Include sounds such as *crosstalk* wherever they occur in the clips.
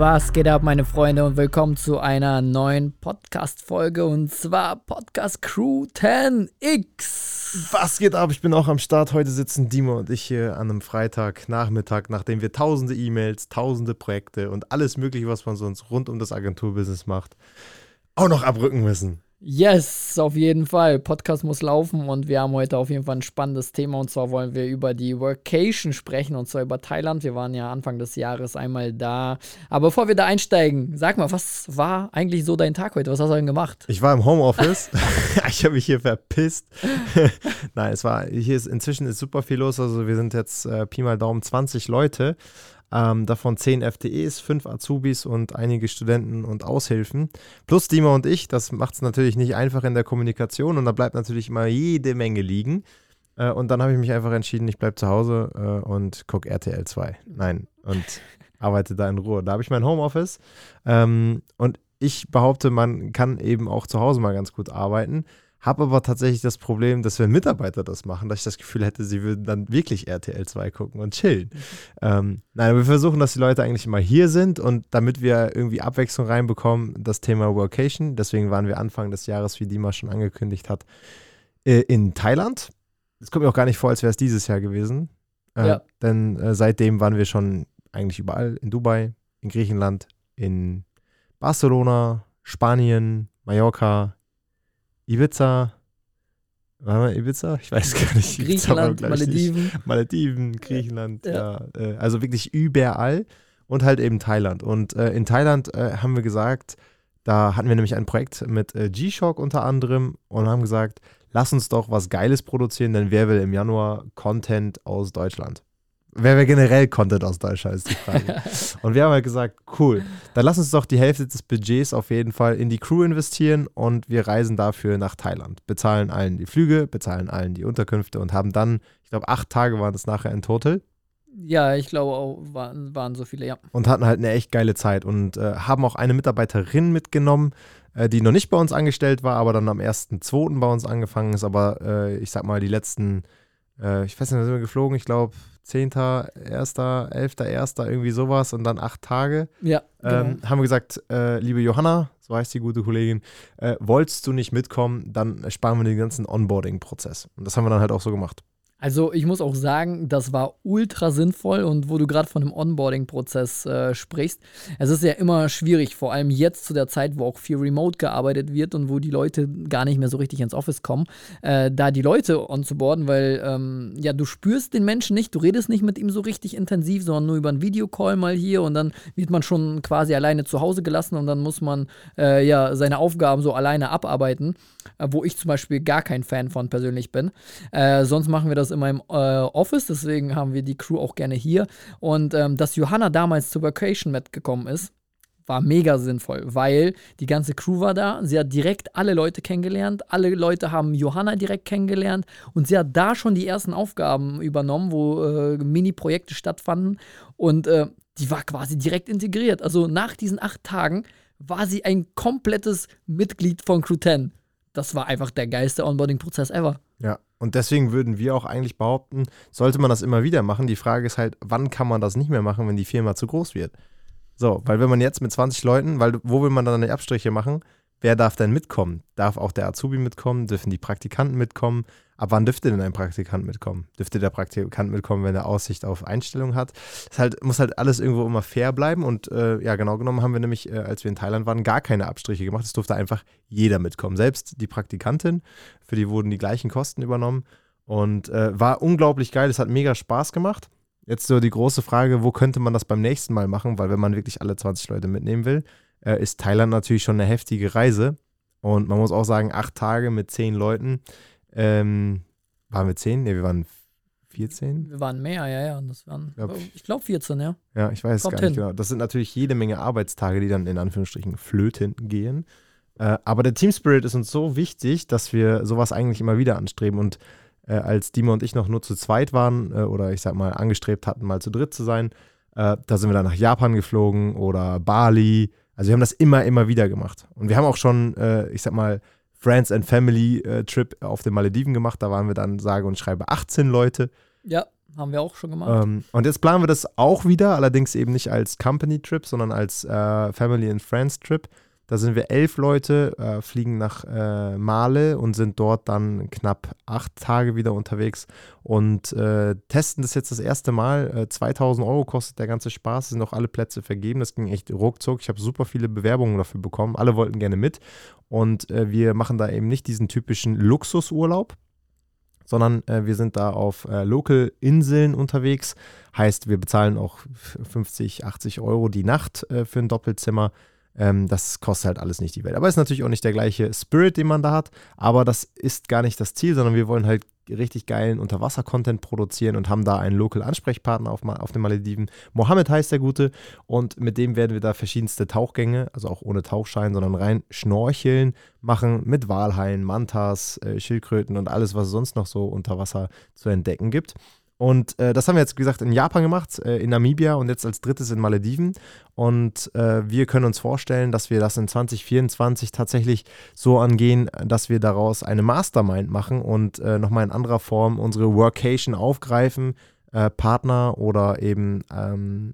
Was geht ab, meine Freunde, und willkommen zu einer neuen Podcast-Folge und zwar Podcast Crew 10X. Was geht ab? Ich bin auch am Start. Heute sitzen Dimo und ich hier an einem Freitagnachmittag, nachdem wir tausende E-Mails, tausende Projekte und alles Mögliche, was man sonst rund um das Agenturbusiness macht, auch noch abrücken müssen. Yes, auf jeden Fall. Podcast muss laufen und wir haben heute auf jeden Fall ein spannendes Thema und zwar wollen wir über die Workation sprechen und zwar über Thailand. Wir waren ja Anfang des Jahres einmal da. Aber bevor wir da einsteigen, sag mal, was war eigentlich so dein Tag heute? Was hast du denn gemacht? Ich war im Homeoffice. *laughs* *laughs* ich habe mich hier verpisst. *laughs* Nein, es war, hier ist inzwischen ist super viel los. Also wir sind jetzt äh, Pi mal Daumen 20 Leute. Ähm, davon 10 FTEs, 5 Azubis und einige Studenten und Aushilfen. Plus Dima und ich. Das macht es natürlich nicht einfach in der Kommunikation und da bleibt natürlich immer jede Menge liegen. Äh, und dann habe ich mich einfach entschieden, ich bleibe zu Hause äh, und gucke RTL 2. Nein, und *laughs* arbeite da in Ruhe. Da habe ich mein Homeoffice. Ähm, und ich behaupte, man kann eben auch zu Hause mal ganz gut arbeiten. Habe aber tatsächlich das Problem, dass wenn Mitarbeiter das machen, dass ich das Gefühl hätte, sie würden dann wirklich RTL 2 gucken und chillen. Mhm. Ähm, nein, wir versuchen, dass die Leute eigentlich immer hier sind und damit wir irgendwie Abwechslung reinbekommen, das Thema Workation. Deswegen waren wir Anfang des Jahres, wie Dima schon angekündigt hat, äh, in Thailand. Es kommt mir auch gar nicht vor, als wäre es dieses Jahr gewesen. Äh, ja. Denn äh, seitdem waren wir schon eigentlich überall. In Dubai, in Griechenland, in Barcelona, Spanien, Mallorca, Ibiza. War mal Ibiza? Ich weiß gar nicht. Griechenland, Malediven. Nicht. Malediven, Griechenland, ja. ja. Äh, also wirklich überall und halt eben Thailand. Und äh, in Thailand äh, haben wir gesagt, da hatten wir nämlich ein Projekt mit äh, G-Shock unter anderem und haben gesagt, lass uns doch was Geiles produzieren, denn wer will im Januar Content aus Deutschland? Wer will generell Content aus Deutschland, ist die *laughs* Frage. und wir haben halt gesagt, cool, dann lass uns doch die Hälfte des Budgets auf jeden Fall in die Crew investieren und wir reisen dafür nach Thailand. Bezahlen allen die Flüge, bezahlen allen die Unterkünfte und haben dann, ich glaube, acht Tage waren das nachher in Total. Ja, ich glaube auch, waren, waren so viele, ja. Und hatten halt eine echt geile Zeit und äh, haben auch eine Mitarbeiterin mitgenommen, äh, die noch nicht bei uns angestellt war, aber dann am 1.2. bei uns angefangen ist. Aber äh, ich sag mal, die letzten, äh, ich weiß nicht, sind wir geflogen, ich glaube 10., 1., 11., 1., irgendwie sowas und dann acht Tage. Ja. Ähm, genau. haben wir gesagt, äh, liebe Johanna, so heißt die gute Kollegin, äh, wolltest du nicht mitkommen, dann sparen wir den ganzen Onboarding-Prozess. Und das haben wir dann halt auch so gemacht. Also ich muss auch sagen, das war ultra sinnvoll und wo du gerade von dem Onboarding-Prozess äh, sprichst, es ist ja immer schwierig, vor allem jetzt zu der Zeit, wo auch viel remote gearbeitet wird und wo die Leute gar nicht mehr so richtig ins Office kommen, äh, da die Leute onzuboarden, weil ähm, ja, du spürst den Menschen nicht, du redest nicht mit ihm so richtig intensiv, sondern nur über einen Videocall mal hier und dann wird man schon quasi alleine zu Hause gelassen und dann muss man äh, ja seine Aufgaben so alleine abarbeiten, wo ich zum Beispiel gar kein Fan von persönlich bin. Äh, sonst machen wir das in meinem äh, Office, deswegen haben wir die Crew auch gerne hier. Und ähm, dass Johanna damals zur Vacation mitgekommen ist, war mega sinnvoll, weil die ganze Crew war da. Sie hat direkt alle Leute kennengelernt. Alle Leute haben Johanna direkt kennengelernt und sie hat da schon die ersten Aufgaben übernommen, wo äh, Mini-Projekte stattfanden und äh, die war quasi direkt integriert. Also nach diesen acht Tagen war sie ein komplettes Mitglied von Crew 10. Das war einfach der geilste Onboarding-Prozess ever. Ja, und deswegen würden wir auch eigentlich behaupten, sollte man das immer wieder machen. Die Frage ist halt, wann kann man das nicht mehr machen, wenn die Firma zu groß wird? So, weil wenn man jetzt mit 20 Leuten, weil wo will man dann die Abstriche machen? Wer darf denn mitkommen? Darf auch der Azubi mitkommen? Dürfen die Praktikanten mitkommen? Ab wann dürfte denn ein Praktikant mitkommen? Dürfte der Praktikant mitkommen, wenn er Aussicht auf Einstellung hat? Es halt, muss halt alles irgendwo immer fair bleiben. Und äh, ja, genau genommen haben wir nämlich, äh, als wir in Thailand waren, gar keine Abstriche gemacht. Es durfte einfach jeder mitkommen. Selbst die Praktikantin, für die wurden die gleichen Kosten übernommen. Und äh, war unglaublich geil. Es hat mega Spaß gemacht. Jetzt so die große Frage, wo könnte man das beim nächsten Mal machen? Weil wenn man wirklich alle 20 Leute mitnehmen will, äh, ist Thailand natürlich schon eine heftige Reise. Und man muss auch sagen, acht Tage mit zehn Leuten. Ähm, waren wir zehn? Ne, wir waren 14? Wir waren mehr, ja, ja. Das waren, glaub, ich glaube 14, ja. Ja, ich weiß Kommt gar nicht hin. genau. Das sind natürlich jede Menge Arbeitstage, die dann in Anführungsstrichen flöten gehen. Äh, aber der Team Spirit ist uns so wichtig, dass wir sowas eigentlich immer wieder anstreben. Und äh, als Dima und ich noch nur zu zweit waren äh, oder ich sag mal angestrebt hatten, mal zu dritt zu sein, äh, da sind wir dann nach Japan geflogen oder Bali also wir haben das immer, immer wieder gemacht. Und wir haben auch schon, äh, ich sag mal, Friends and Family äh, Trip auf den Malediven gemacht. Da waren wir dann, sage und schreibe, 18 Leute. Ja. haben wir auch schon gemacht. Ähm, und jetzt planen wir das auch wieder, allerdings eben nicht als Company-Trip, sondern als äh, Family and Friends-Trip. Da sind wir elf Leute, äh, fliegen nach äh, Male und sind dort dann knapp acht Tage wieder unterwegs und äh, testen das jetzt das erste Mal. 2000 äh, Euro kostet der ganze Spaß, sind auch alle Plätze vergeben. Das ging echt ruckzuck. Ich habe super viele Bewerbungen dafür bekommen. Alle wollten gerne mit. Und äh, wir machen da eben nicht diesen typischen Luxusurlaub, sondern äh, wir sind da auf äh, Local-Inseln unterwegs. Heißt, wir bezahlen auch 50, 80 Euro die Nacht äh, für ein Doppelzimmer. Ähm, das kostet halt alles nicht die Welt. Aber ist natürlich auch nicht der gleiche Spirit, den man da hat. Aber das ist gar nicht das Ziel, sondern wir wollen halt richtig geilen Unterwasser-Content produzieren und haben da einen Local-Ansprechpartner auf, auf den Malediven. Mohammed heißt der Gute und mit dem werden wir da verschiedenste Tauchgänge, also auch ohne Tauchschein, sondern rein Schnorcheln machen mit Walhaien, Mantas, äh, Schildkröten und alles, was es sonst noch so unter Wasser zu entdecken gibt. Und äh, das haben wir jetzt, wie gesagt, in Japan gemacht, äh, in Namibia und jetzt als drittes in Malediven. Und äh, wir können uns vorstellen, dass wir das in 2024 tatsächlich so angehen, dass wir daraus eine Mastermind machen und äh, nochmal in anderer Form unsere Workation aufgreifen, äh, Partner oder eben ähm,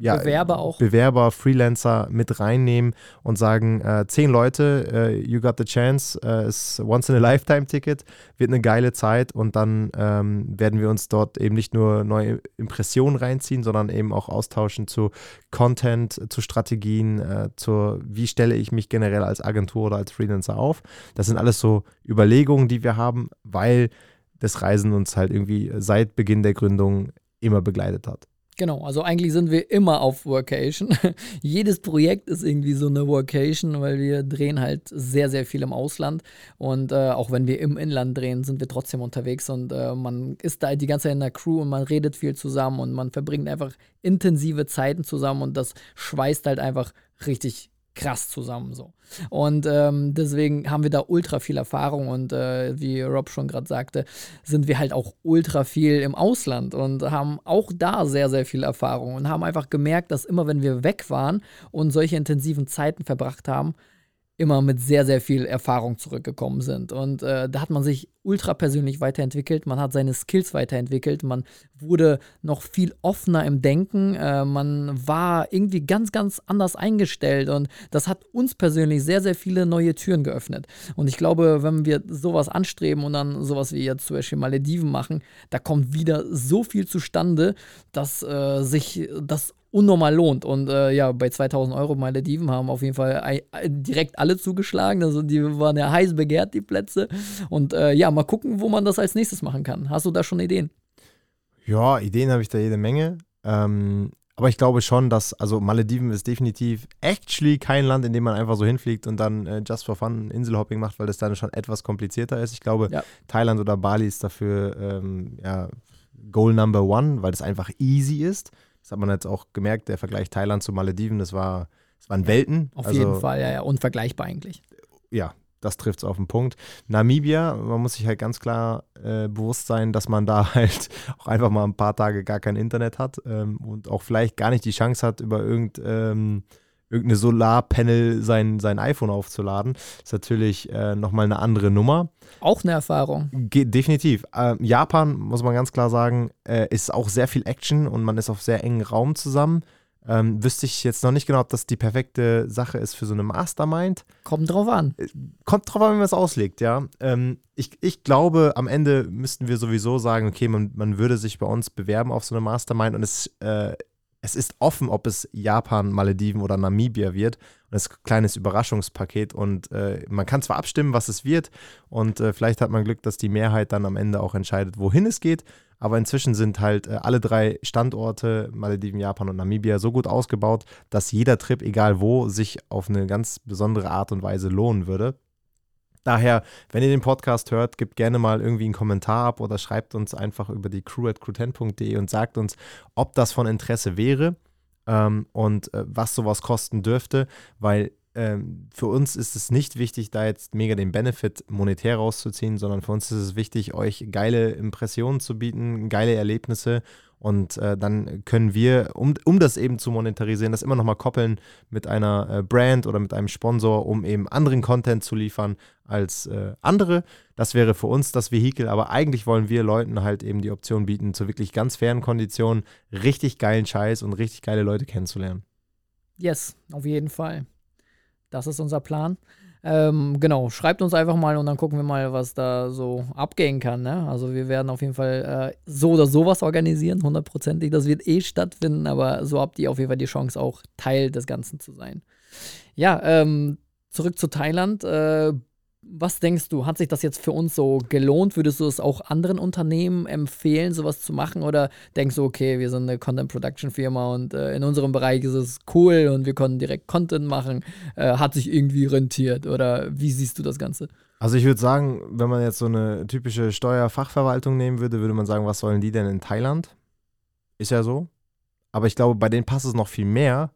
ja, Bewerber auch. Bewerber, Freelancer mit reinnehmen und sagen, äh, zehn Leute, äh, you got the chance, äh, ist once in a lifetime Ticket, wird eine geile Zeit und dann ähm, werden wir uns dort eben nicht nur neue Impressionen reinziehen, sondern eben auch austauschen zu Content, zu Strategien, äh, zu wie stelle ich mich generell als Agentur oder als Freelancer auf. Das sind alles so Überlegungen, die wir haben, weil das Reisen uns halt irgendwie seit Beginn der Gründung immer begleitet hat. Genau, also eigentlich sind wir immer auf Workation. *laughs* Jedes Projekt ist irgendwie so eine Workation, weil wir drehen halt sehr, sehr viel im Ausland. Und äh, auch wenn wir im Inland drehen, sind wir trotzdem unterwegs. Und äh, man ist da die ganze Zeit in der Crew und man redet viel zusammen und man verbringt einfach intensive Zeiten zusammen und das schweißt halt einfach richtig krass zusammen so. Und ähm, deswegen haben wir da ultra viel Erfahrung und äh, wie Rob schon gerade sagte, sind wir halt auch ultra viel im Ausland und haben auch da sehr, sehr viel Erfahrung und haben einfach gemerkt, dass immer wenn wir weg waren und solche intensiven Zeiten verbracht haben, immer mit sehr, sehr viel Erfahrung zurückgekommen sind. Und äh, da hat man sich ultra persönlich weiterentwickelt, man hat seine Skills weiterentwickelt, man wurde noch viel offener im Denken, äh, man war irgendwie ganz, ganz anders eingestellt und das hat uns persönlich sehr, sehr viele neue Türen geöffnet. Und ich glaube, wenn wir sowas anstreben und dann sowas wie jetzt zum Beispiel Malediven machen, da kommt wieder so viel zustande, dass äh, sich das unnormal lohnt. Und äh, ja, bei 2000 Euro Malediven haben auf jeden Fall direkt alle zugeschlagen. Also die waren ja heiß begehrt, die Plätze. Und äh, ja, mal gucken, wo man das als nächstes machen kann. Hast du da schon Ideen? Ja, Ideen habe ich da jede Menge. Ähm, aber ich glaube schon, dass, also Malediven ist definitiv actually kein Land, in dem man einfach so hinfliegt und dann äh, just for fun Inselhopping macht, weil das dann schon etwas komplizierter ist. Ich glaube, ja. Thailand oder Bali ist dafür ähm, ja, Goal Number One, weil das einfach easy ist. Das hat man jetzt auch gemerkt, der Vergleich Thailand zu Malediven, das, war, das waren Welten. Auf also, jeden Fall, ja, ja, unvergleichbar eigentlich. Ja, das trifft es auf den Punkt. Namibia, man muss sich halt ganz klar äh, bewusst sein, dass man da *laughs* halt auch einfach mal ein paar Tage gar kein Internet hat ähm, und auch vielleicht gar nicht die Chance hat, über irgend, ähm, irgendeine Solarpanel sein, sein iPhone aufzuladen. Ist natürlich äh, nochmal eine andere Nummer. Auch eine Erfahrung. Ge definitiv. Äh, Japan, muss man ganz klar sagen, äh, ist auch sehr viel Action und man ist auf sehr engen Raum zusammen. Ähm, wüsste ich jetzt noch nicht genau, ob das die perfekte Sache ist für so eine Mastermind. Kommt drauf an. Äh, kommt drauf an, wie man es auslegt, ja. Ähm, ich, ich glaube, am Ende müssten wir sowieso sagen, okay, man, man würde sich bei uns bewerben auf so eine Mastermind und es äh, es ist offen, ob es Japan, Malediven oder Namibia wird. Und es ist ein kleines Überraschungspaket und äh, man kann zwar abstimmen, was es wird und äh, vielleicht hat man Glück, dass die Mehrheit dann am Ende auch entscheidet, wohin es geht. Aber inzwischen sind halt äh, alle drei Standorte, Malediven, Japan und Namibia, so gut ausgebaut, dass jeder Trip, egal wo, sich auf eine ganz besondere Art und Weise lohnen würde. Daher, wenn ihr den Podcast hört, gebt gerne mal irgendwie einen Kommentar ab oder schreibt uns einfach über die crew at crew10.de und sagt uns, ob das von Interesse wäre ähm, und äh, was sowas kosten dürfte, weil ähm, für uns ist es nicht wichtig, da jetzt mega den Benefit monetär rauszuziehen, sondern für uns ist es wichtig, euch geile Impressionen zu bieten, geile Erlebnisse Und äh, dann können wir, um, um das eben zu monetarisieren, das immer nochmal koppeln mit einer äh, Brand oder mit einem Sponsor, um eben anderen Content zu liefern als äh, andere. Das wäre für uns das Vehikel, aber eigentlich wollen wir Leuten halt eben die Option bieten, zu wirklich ganz fairen Konditionen richtig geilen Scheiß und richtig geile Leute kennenzulernen. Yes, auf jeden Fall. Das ist unser Plan. Ähm, genau, schreibt uns einfach mal und dann gucken wir mal, was da so abgehen kann. Ne? Also wir werden auf jeden Fall äh, so oder sowas organisieren, hundertprozentig. Das wird eh stattfinden, aber so habt ihr auf jeden Fall die Chance, auch Teil des Ganzen zu sein. Ja, ähm, zurück zu Thailand. Äh, was denkst du, hat sich das jetzt für uns so gelohnt? Würdest du es auch anderen Unternehmen empfehlen, sowas zu machen? Oder denkst du, okay, wir sind eine Content Production Firma und äh, in unserem Bereich ist es cool und wir können direkt Content machen, äh, hat sich irgendwie rentiert? Oder wie siehst du das Ganze? Also ich würde sagen, wenn man jetzt so eine typische Steuerfachverwaltung nehmen würde, würde man sagen, was sollen die denn in Thailand? Ist ja so. Aber ich glaube, bei denen passt es noch viel mehr,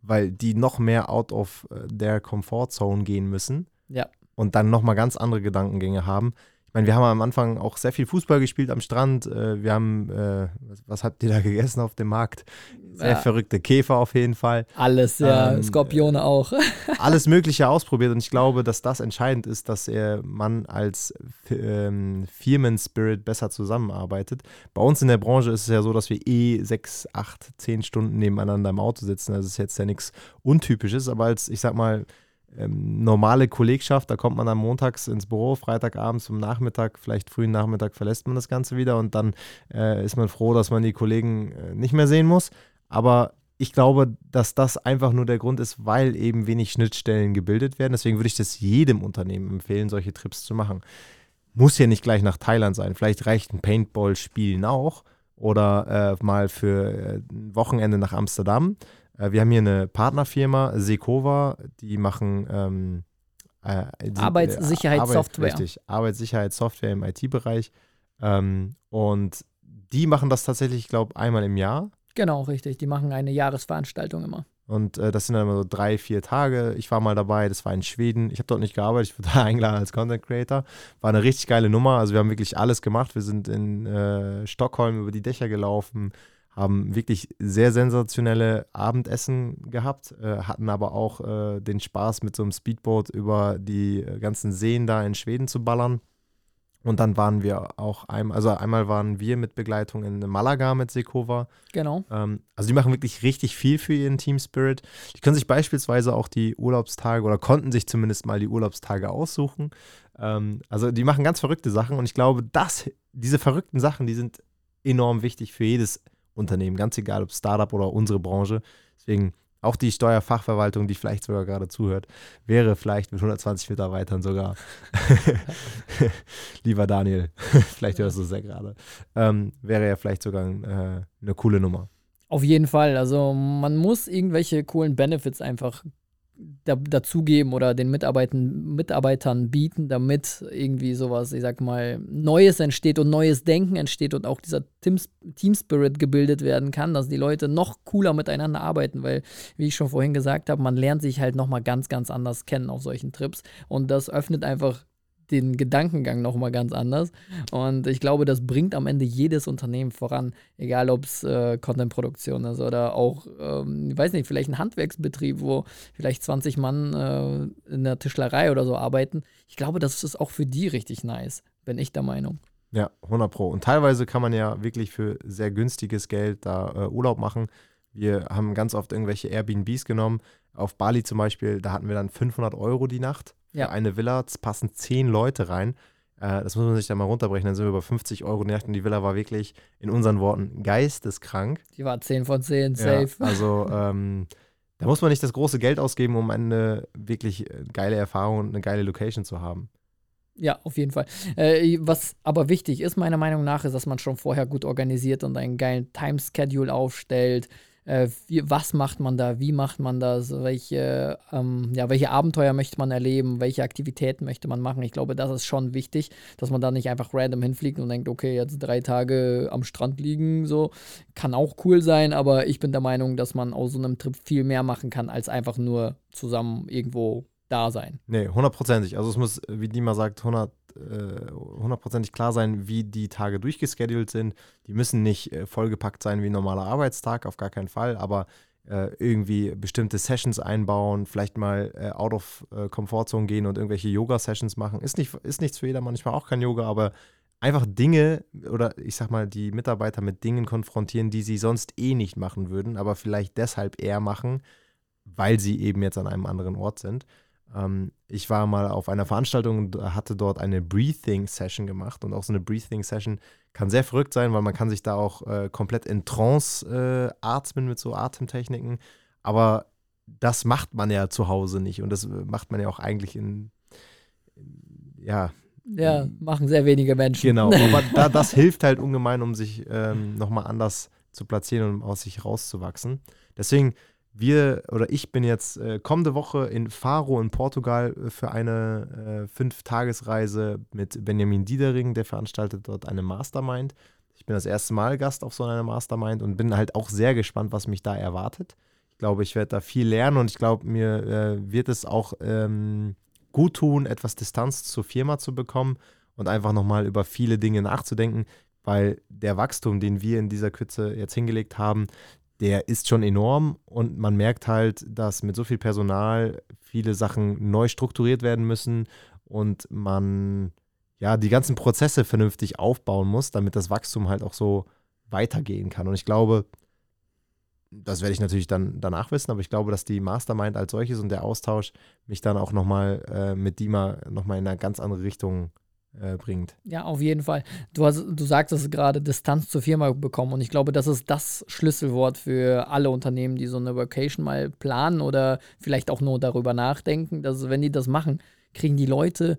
weil die noch mehr out of äh, their comfort zone gehen müssen. Ja und dann nochmal ganz andere Gedankengänge haben. Ich meine, wir haben am Anfang auch sehr viel Fußball gespielt am Strand. Äh, wir haben, äh, was, was, habt ihr da gegessen auf dem Markt? Sehr ja. verrückte Käfer auf jeden Fall. Alles, ja, ähm, Skorpione auch. *laughs* alles Mögliche ausprobiert und ich glaube, dass das entscheidend ist, dass man als ähm, Firmen-Spirit besser zusammenarbeitet. Bei uns in der Branche ist es ja so, dass wir eh sechs, acht, zehn Stunden nebeneinander im Auto sitzen. Das ist jetzt ja nichts Untypisches, aber als, ich sag mal, ähm, normale Kollegschaft, da kommt man dann montags ins Büro, Freitagabends zum Nachmittag, vielleicht frühen Nachmittag verlässt man das Ganze wieder und dann äh, ist man froh, dass man die Kollegen äh, nicht mehr sehen muss. Aber ich glaube, dass das einfach nur der Grund ist, weil eben wenig Schnittstellen gebildet werden. Deswegen würde ich das jedem Unternehmen empfehlen, solche Trips zu machen. Muss ja nicht gleich nach Thailand sein. Vielleicht reicht ein Paintball-Spielen auch oder äh, mal für äh, ein Wochenende nach Amsterdam. Äh, wir haben hier eine Partnerfirma, Sekova, die machen ähm, äh, Arbeitssicherheitssoftware. Arbeit, richtig, Arbeitssicherheitssoftware im IT-Bereich. Ähm, und die machen das tatsächlich, ich glaube, einmal im Jahr. Genau, richtig. Die machen eine Jahresveranstaltung immer. Und äh, das sind dann immer so drei, vier Tage. Ich war mal dabei, das war in Schweden. Ich habe dort nicht gearbeitet, ich wurde *laughs* da eingeladen als Content Creator. War eine richtig geile Nummer. Also wir haben wirklich alles gemacht. Wir sind in äh, Stockholm über die Dächer gelaufen, haben wirklich sehr sensationelle Abendessen gehabt, äh, hatten aber auch äh, den Spaß, mit so einem Speedboat über die äh, ganzen Seen da in Schweden zu ballern. Und dann waren wir auch einmal, also einmal waren wir mit Begleitung in Malaga mit Sekova. Genau. Ähm, also die machen wirklich richtig viel für ihren Team Spirit. Die können sich beispielsweise auch die Urlaubstage oder konnten sich zumindest mal die Urlaubstage aussuchen. Ähm, also die machen ganz verrückte Sachen und ich glaube, dass diese verrückten Sachen, die sind enorm wichtig für jedes Unternehmen, ganz egal ob Startup oder unsere Branche. Deswegen auch die Steuerfachverwaltung, die vielleicht sogar gerade zuhört, wäre vielleicht mit 120 Mitarbeitern sogar. *laughs* Lieber Daniel, *laughs* vielleicht hörst du es ja gerade. Ähm, wäre ja vielleicht sogar äh, eine coole Nummer. Auf jeden Fall. Also man muss irgendwelche coolen Benefits einfach da, dazugeben oder den Mitarbeitern, Mitarbeitern bieten, damit irgendwie sowas, ich sag mal, Neues entsteht und neues Denken entsteht und auch dieser Team, Team Spirit gebildet werden kann, dass die Leute noch cooler miteinander arbeiten, weil, wie ich schon vorhin gesagt habe, man lernt sich halt nochmal ganz, ganz anders kennen auf solchen Trips und das öffnet einfach den Gedankengang nochmal ganz anders. Und ich glaube, das bringt am Ende jedes Unternehmen voran, egal ob es äh, Content-Produktion ist oder auch, ähm, ich weiß nicht, vielleicht ein Handwerksbetrieb, wo vielleicht 20 Mann äh, in der Tischlerei oder so arbeiten. Ich glaube, das ist auch für die richtig nice, bin ich der Meinung. Ja, 100 Pro. Und teilweise kann man ja wirklich für sehr günstiges Geld da äh, Urlaub machen. Wir haben ganz oft irgendwelche Airbnbs genommen. Auf Bali zum Beispiel, da hatten wir dann 500 Euro die Nacht. Ja. Für eine Villa passen zehn Leute rein. Äh, das muss man sich dann mal runterbrechen. Dann sind wir bei 50 Euro Nacht und die Villa war wirklich in unseren Worten geisteskrank. Die war 10 von 10, safe. Ja, *laughs* also, ähm, da muss man nicht das große Geld ausgeben, um eine wirklich äh, geile Erfahrung und eine geile Location zu haben. Ja, auf jeden Fall. Äh, was aber wichtig ist, meiner Meinung nach, ist, dass man schon vorher gut organisiert und einen geilen Timeschedule aufstellt äh, wie, was macht man da, wie macht man das, welche, ähm, ja, welche Abenteuer möchte man erleben, welche Aktivitäten möchte man machen. Ich glaube, das ist schon wichtig, dass man da nicht einfach random hinfliegt und denkt, okay, jetzt drei Tage am Strand liegen, so, kann auch cool sein, aber ich bin der Meinung, dass man aus so einem Trip viel mehr machen kann, als einfach nur zusammen irgendwo da sein. Nee, hundertprozentig. Also es muss, wie Dima sagt, 100 hundertprozentig äh, klar sein, wie die Tage durchgeschedult sind. Die müssen nicht äh, vollgepackt sein wie ein normaler Arbeitstag, auf gar keinen Fall, aber äh, irgendwie bestimmte Sessions einbauen, vielleicht mal äh, out of äh, Comfortzone gehen und irgendwelche Yoga-Sessions machen. Ist, nicht, ist nichts für jeder, manchmal auch kein Yoga, aber einfach Dinge oder ich sag mal, die Mitarbeiter mit Dingen konfrontieren, die sie sonst eh nicht machen würden, aber vielleicht deshalb eher machen, weil sie eben jetzt an einem anderen Ort sind. Ähm, ich war mal auf einer Veranstaltung und hatte dort eine Breathing-Session gemacht und auch so eine Breathing-Session kann sehr verrückt sein, weil man kann sich da auch äh, komplett in Trance äh, atmen mit so Atemtechniken. Aber das macht man ja zu Hause nicht und das macht man ja auch eigentlich in, in ja. Ja, machen sehr wenige Menschen. Genau, *laughs* aber da, das hilft halt ungemein, um sich ähm, nochmal anders zu platzieren und aus sich rauszuwachsen. Deswegen wir oder ich bin jetzt äh, kommende Woche in Faro in Portugal äh, für eine äh, Fünf-Tagesreise mit Benjamin Diedering, der veranstaltet dort eine Mastermind. Ich bin das erste Mal Gast auf so einer Mastermind und bin halt auch sehr gespannt, was mich da erwartet. Ich glaube, ich werde da viel lernen und ich glaube, mir äh, wird es auch ähm, gut tun, etwas Distanz zur Firma zu bekommen und einfach nochmal über viele Dinge nachzudenken, weil der Wachstum, den wir in dieser Kürze jetzt hingelegt haben, der ist schon enorm und man merkt halt, dass mit so viel Personal viele Sachen neu strukturiert werden müssen und man ja die ganzen Prozesse vernünftig aufbauen muss, damit das Wachstum halt auch so weitergehen kann. Und ich glaube, das werde ich natürlich dann danach wissen, aber ich glaube, dass die Mastermind als solches und der Austausch mich dann auch nochmal äh, mit Dima nochmal in eine ganz andere Richtung äh, bringt. Ja, auf jeden Fall. Du, hast, du sagst es gerade, Distanz zur Firma bekommen. Und ich glaube, das ist das Schlüsselwort für alle Unternehmen, die so eine Vacation mal planen oder vielleicht auch nur darüber nachdenken, dass wenn die das machen, kriegen die Leute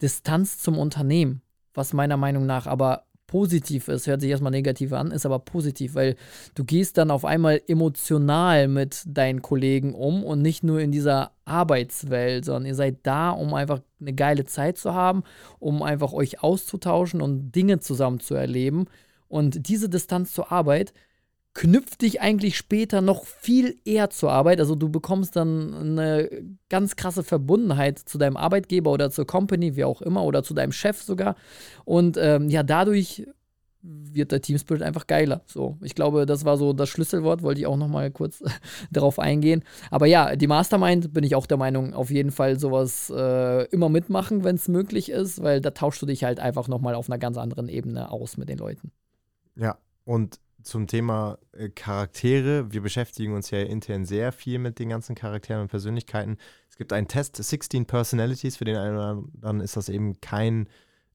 Distanz zum Unternehmen. Was meiner Meinung nach aber positiv ist, hört sich erstmal negativ an, ist aber positiv, weil du gehst dann auf einmal emotional mit deinen Kollegen um und nicht nur in dieser Arbeitswelt, sondern ihr seid da, um einfach eine geile Zeit zu haben, um einfach euch auszutauschen und Dinge zusammen zu erleben. Und diese Distanz zur Arbeit knüpft dich eigentlich später noch viel eher zur Arbeit. Also du bekommst dann eine ganz krasse Verbundenheit zu deinem Arbeitgeber oder zur Company, wie auch immer, oder zu deinem Chef sogar. Und ähm, ja, dadurch wird der Team Spirit einfach geiler. So, ich glaube, das war so das Schlüsselwort, wollte ich auch noch mal kurz *laughs* darauf eingehen. Aber ja, die Mastermind bin ich auch der Meinung, auf jeden Fall sowas äh, immer mitmachen, wenn es möglich ist, weil da tauschst du dich halt einfach noch mal auf einer ganz anderen Ebene aus mit den Leuten. Ja, und zum Thema äh, Charaktere. Wir beschäftigen uns ja intern sehr viel mit den ganzen Charakteren und Persönlichkeiten. Es gibt einen Test, 16 Personalities, für den einen oder anderen ist das eben kein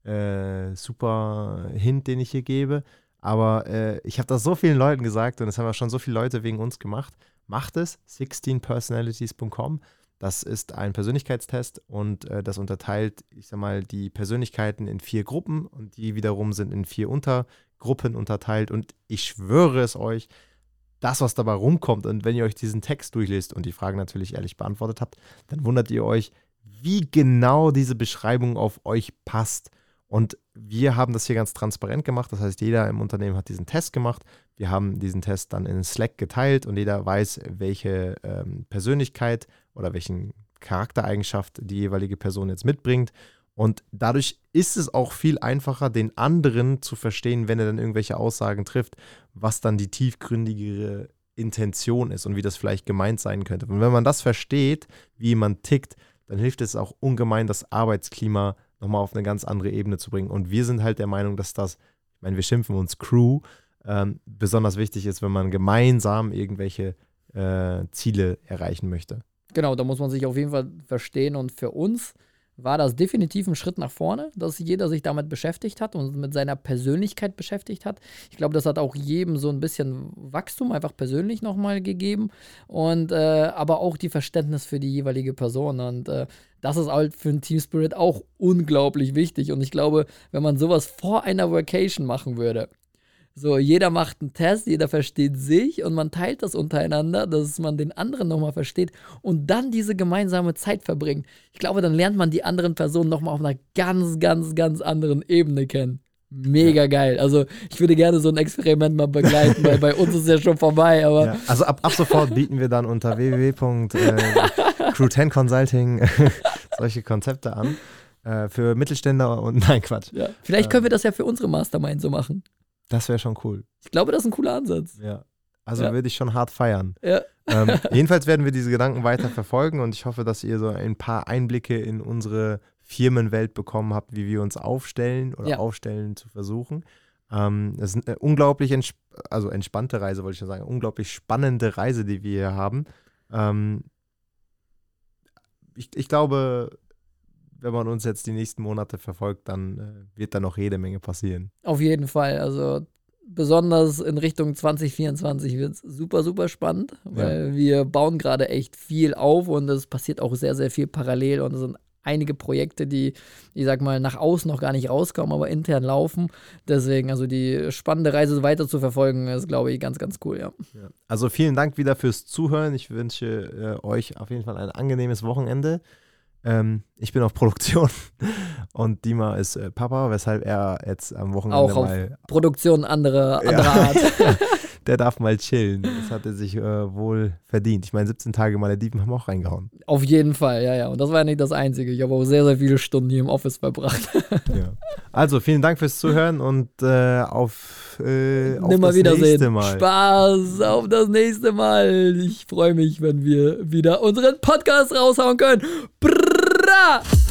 äh, super Hint, den ich hier gebe. Aber äh, ich habe das so vielen Leuten gesagt und das haben ja schon so viele Leute wegen uns gemacht. Macht es, 16personalities.com. Das ist ein Persönlichkeitstest und äh, das unterteilt, ich sag mal, die Persönlichkeiten in vier Gruppen und die wiederum sind in vier Untergruppen unterteilt. Und ich schwöre es euch, das, was dabei rumkommt, und wenn ihr euch diesen Text durchlest und die Fragen natürlich ehrlich beantwortet habt, dann wundert ihr euch, wie genau diese Beschreibung auf euch passt. Und wir haben das hier ganz transparent gemacht. Das heißt, jeder im Unternehmen hat diesen Test gemacht. Wir haben diesen Test dann in Slack geteilt und jeder weiß, welche ähm, Persönlichkeit oder welchen Charaktereigenschaft die jeweilige Person jetzt mitbringt. Und dadurch ist es auch viel einfacher, den anderen zu verstehen, wenn er dann irgendwelche Aussagen trifft, was dann die tiefgründigere Intention ist und wie das vielleicht gemeint sein könnte. Und wenn man das versteht, wie man tickt, dann hilft es auch ungemein, das Arbeitsklima nochmal auf eine ganz andere Ebene zu bringen. Und wir sind halt der Meinung, dass das, ich meine, wir schimpfen uns Crew, ähm, besonders wichtig ist, wenn man gemeinsam irgendwelche äh, Ziele erreichen möchte. Genau, da muss man sich auf jeden Fall verstehen. Und für uns war das definitiv ein Schritt nach vorne, dass jeder sich damit beschäftigt hat und mit seiner Persönlichkeit beschäftigt hat. Ich glaube, das hat auch jedem so ein bisschen Wachstum einfach persönlich nochmal gegeben und äh, aber auch die Verständnis für die jeweilige Person. Und äh, das ist halt für einen Team Spirit auch unglaublich wichtig. Und ich glaube, wenn man sowas vor einer Vacation machen würde, so, jeder macht einen Test, jeder versteht sich und man teilt das untereinander, dass man den anderen nochmal versteht und dann diese gemeinsame Zeit verbringt. Ich glaube, dann lernt man die anderen Personen nochmal auf einer ganz, ganz, ganz anderen Ebene kennen. Mega ja. geil. Also ich würde gerne so ein Experiment mal begleiten, weil bei uns ist ja schon vorbei. Aber ja. Also ab, ab sofort bieten wir dann unter www.crew10consulting *laughs* solche Konzepte an. Äh, für Mittelständler und *laughs* nein, Quatsch. Ja. Vielleicht können wir das ja für unsere Mastermind so machen. Das wäre schon cool. Ich glaube, das ist ein cooler Ansatz. Ja. Also Ja. würde ich schon hart feiern. Ja. Ähm, *laughs* jedenfalls werden wir diese Gedanken weiter verfolgen und ich hoffe, dass ihr so ein paar Einblicke in unsere Firmenwelt bekommen habt, wie wir uns aufstellen oder Ja. aufstellen zu versuchen. Ähm, es ist eine unglaublich entsp also entspannte Reise, wollte ich schon sagen, unglaublich spannende Reise, die wir hier haben. Ähm, ich, ich glaube, wenn man uns jetzt die nächsten Monate verfolgt, dann äh, wird da noch jede Menge passieren. Auf jeden Fall. Also besonders in Richtung 2024 wird es super, super spannend, weil wir bauen gerade echt viel auf und es passiert auch sehr, sehr viel parallel und es sind einige Projekte, die, ich sag mal, nach außen noch gar nicht rauskommen, aber intern laufen. Deswegen, also die spannende Reise weiter zu verfolgen, ist, glaube ich, ganz, ganz cool, ja. Ja. Also vielen Dank wieder fürs Zuhören. Ich wünsche äh, euch auf jeden Fall ein angenehmes Wochenende. Ähm, ich bin auf Produktion *laughs* und Dima ist äh, Papa, weshalb er jetzt am Wochenende Auch auf mal, Produktion anderer, Ja. anderer Art. *laughs* der darf mal chillen. *laughs* Das hat er sich äh, wohl verdient. Ich meine, 17 Tage Malediven haben auch reingehauen. Auf jeden Fall, ja, ja. Und das war ja nicht das Einzige. Ich habe auch sehr, sehr viele Stunden hier im Office verbracht. Ja. Also vielen Dank fürs Zuhören und äh, auf, äh, auf das nächste Mal. Spaß, auf das nächste Mal. Ich freue mich, wenn wir wieder unseren Podcast raushauen können. した